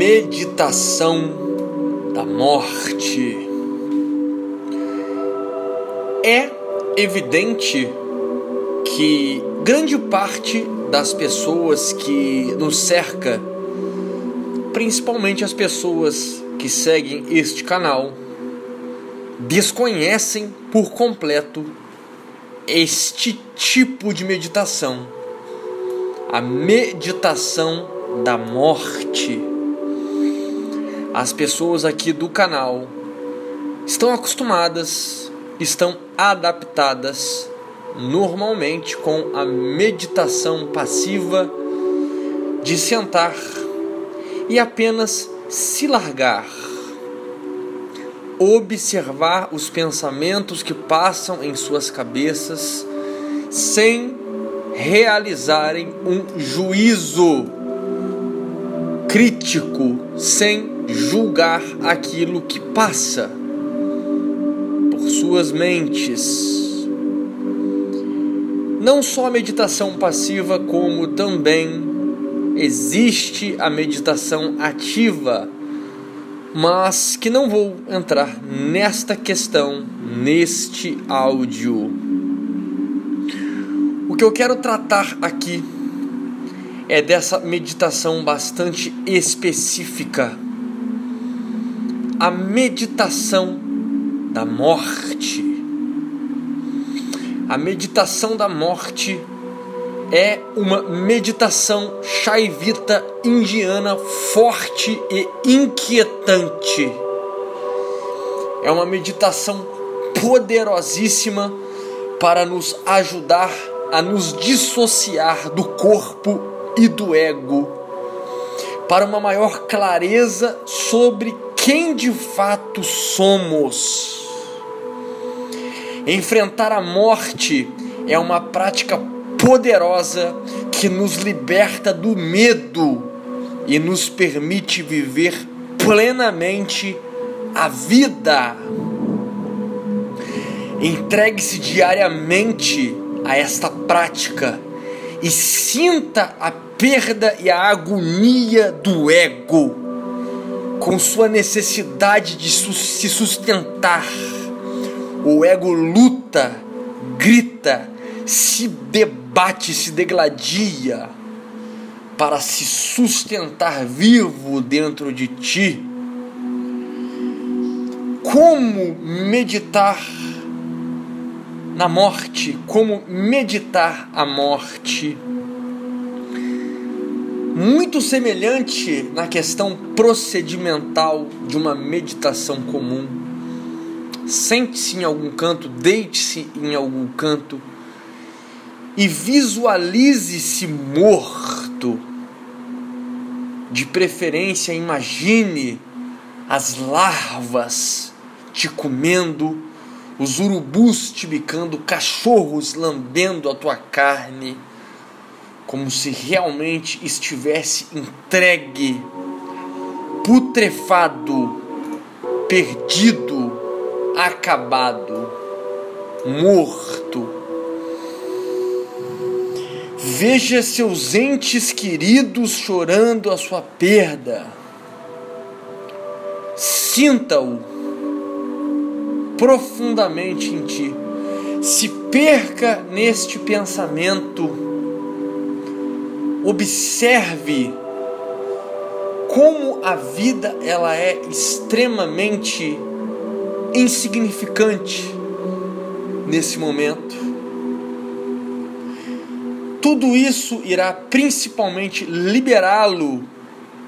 meditação da morte. É evidente que grande parte das pessoas que nos cerca, principalmente as pessoas que seguem este canal, desconhecem por completo este tipo de meditação, a meditação da morte. As pessoas aqui do canal estão acostumadas, estão adaptadas normalmente com a meditação passiva de sentar e apenas se largar, observar os pensamentos que passam em suas cabeças sem realizarem um juízo crítico, sem julgar aquilo que passa por suas mentes não só a meditação passiva, como também existe a meditação ativa, mas que não vou entrar nesta questão neste áudio. O que eu quero tratar aqui é dessa meditação bastante específica. A meditação da morte. A meditação da morte é uma meditação shaivita indiana forte e inquietante. É uma meditação poderosíssima para nos ajudar a nos dissociar do corpo e do ego, para uma maior clareza sobre quem de fato somos Enfrentar a morte é uma prática poderosa que nos liberta do medo e nos permite viver plenamente a vida. Entregue-se diariamente a esta prática e sinta a perda e a agonia do ego, com sua necessidade de se sustentar o ego luta, grita, se debate, se degladia para se sustentar vivo dentro de ti. Como meditar na morte? Como meditar a morte? Muito semelhante na questão procedimental de uma meditação comum Sente-se em algum canto, deite-se em algum canto e visualize-se morto. De preferência, imagine as larvas te comendo, os urubus te bicando, cachorros lambendo a tua carne, como se realmente estivesse entregue, putrefado, perdido acabado, morto. Veja seus entes queridos chorando a sua perda. Sinta-o profundamente em ti. Se perca neste pensamento. Observe como a vida ela é extremamente insignificante nesse momento. Tudo isso irá principalmente liberá-lo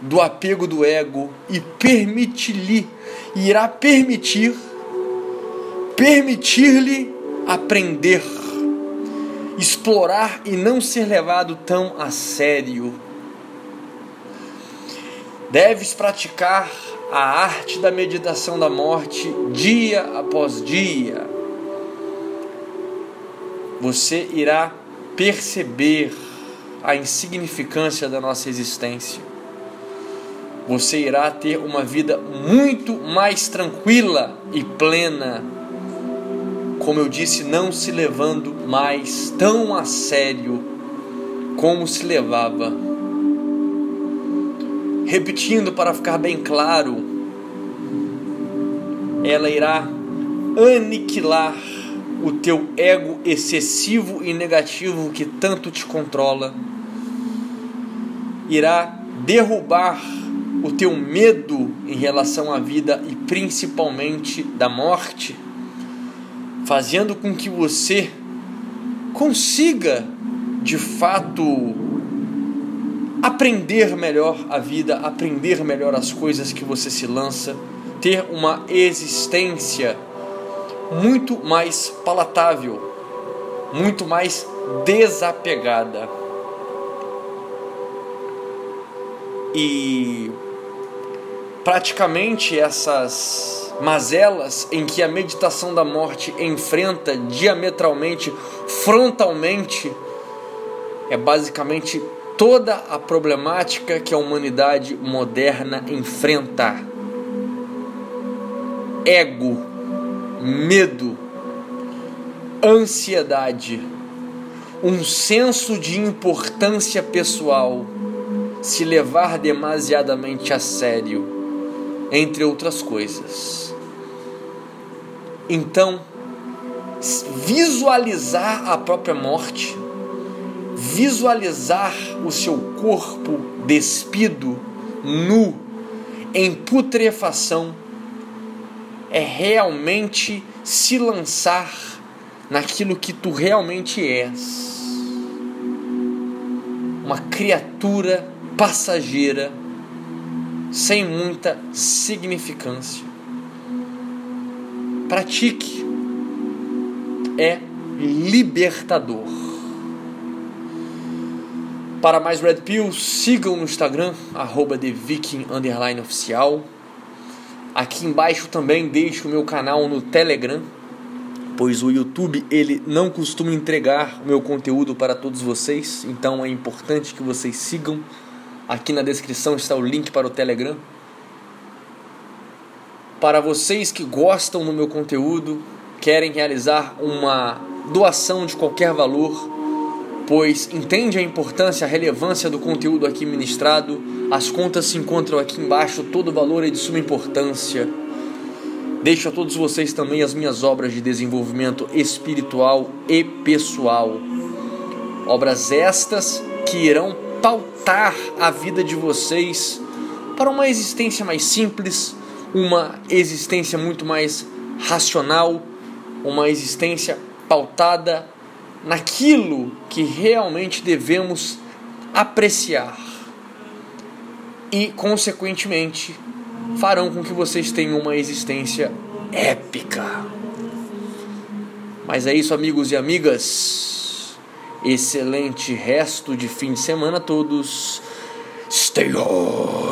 do apego do ego e permitir-lhe, irá permitir, permitir-lhe aprender, explorar e não ser levado tão a sério. Deves praticar a arte da meditação da morte dia após dia. Você irá perceber a insignificância da nossa existência. Você irá ter uma vida muito mais tranquila e plena. Como eu disse, não se levando mais tão a sério como se levava. Repetindo para ficar bem claro, ela irá aniquilar o teu ego excessivo e negativo que tanto te controla, irá derrubar o teu medo em relação à vida e principalmente da morte, fazendo com que você consiga de fato aprender melhor a vida, aprender melhor as coisas que você se lança, ter uma existência muito mais palatável, muito mais desapegada. E praticamente essas mazelas em que a meditação da morte enfrenta diametralmente, frontalmente, é basicamente toda a problemática que a humanidade moderna enfrenta. Ego, medo, ansiedade, um senso de importância pessoal, se levar demasiadamente a sério entre outras coisas. Então, visualizar a própria morte, visualizar o seu corpo despido, nu, em putrefação, é realmente se lançar naquilo que tu realmente és. Uma criatura passageira sem muita significância. Pratique. É libertador. Para mais Red Pill, sigam no Instagram, arroba TheViking_Oficial. Aqui embaixo também deixo o meu canal no Telegram, pois o YouTube ele não costuma entregar o meu conteúdo para todos vocês, então é importante que vocês sigam Aqui na descrição está o link para o Telegram. Para vocês que gostam do meu conteúdo, querem realizar uma doação de qualquer valor, pois entende a importância, a relevância do conteúdo aqui ministrado, as contas se encontram aqui embaixo, todo valor é de suma importância. Deixo a todos vocês também as minhas obras de desenvolvimento espiritual e pessoal. Obras estas que irão pautar a vida de vocês para uma existência mais simples, uma existência muito mais racional, uma existência pautada naquilo que realmente devemos apreciar. E, consequentemente, farão com que vocês tenham uma existência épica. Mas é isso, amigos e amigas. Excelente resto de fim de semana a todos. Stay on!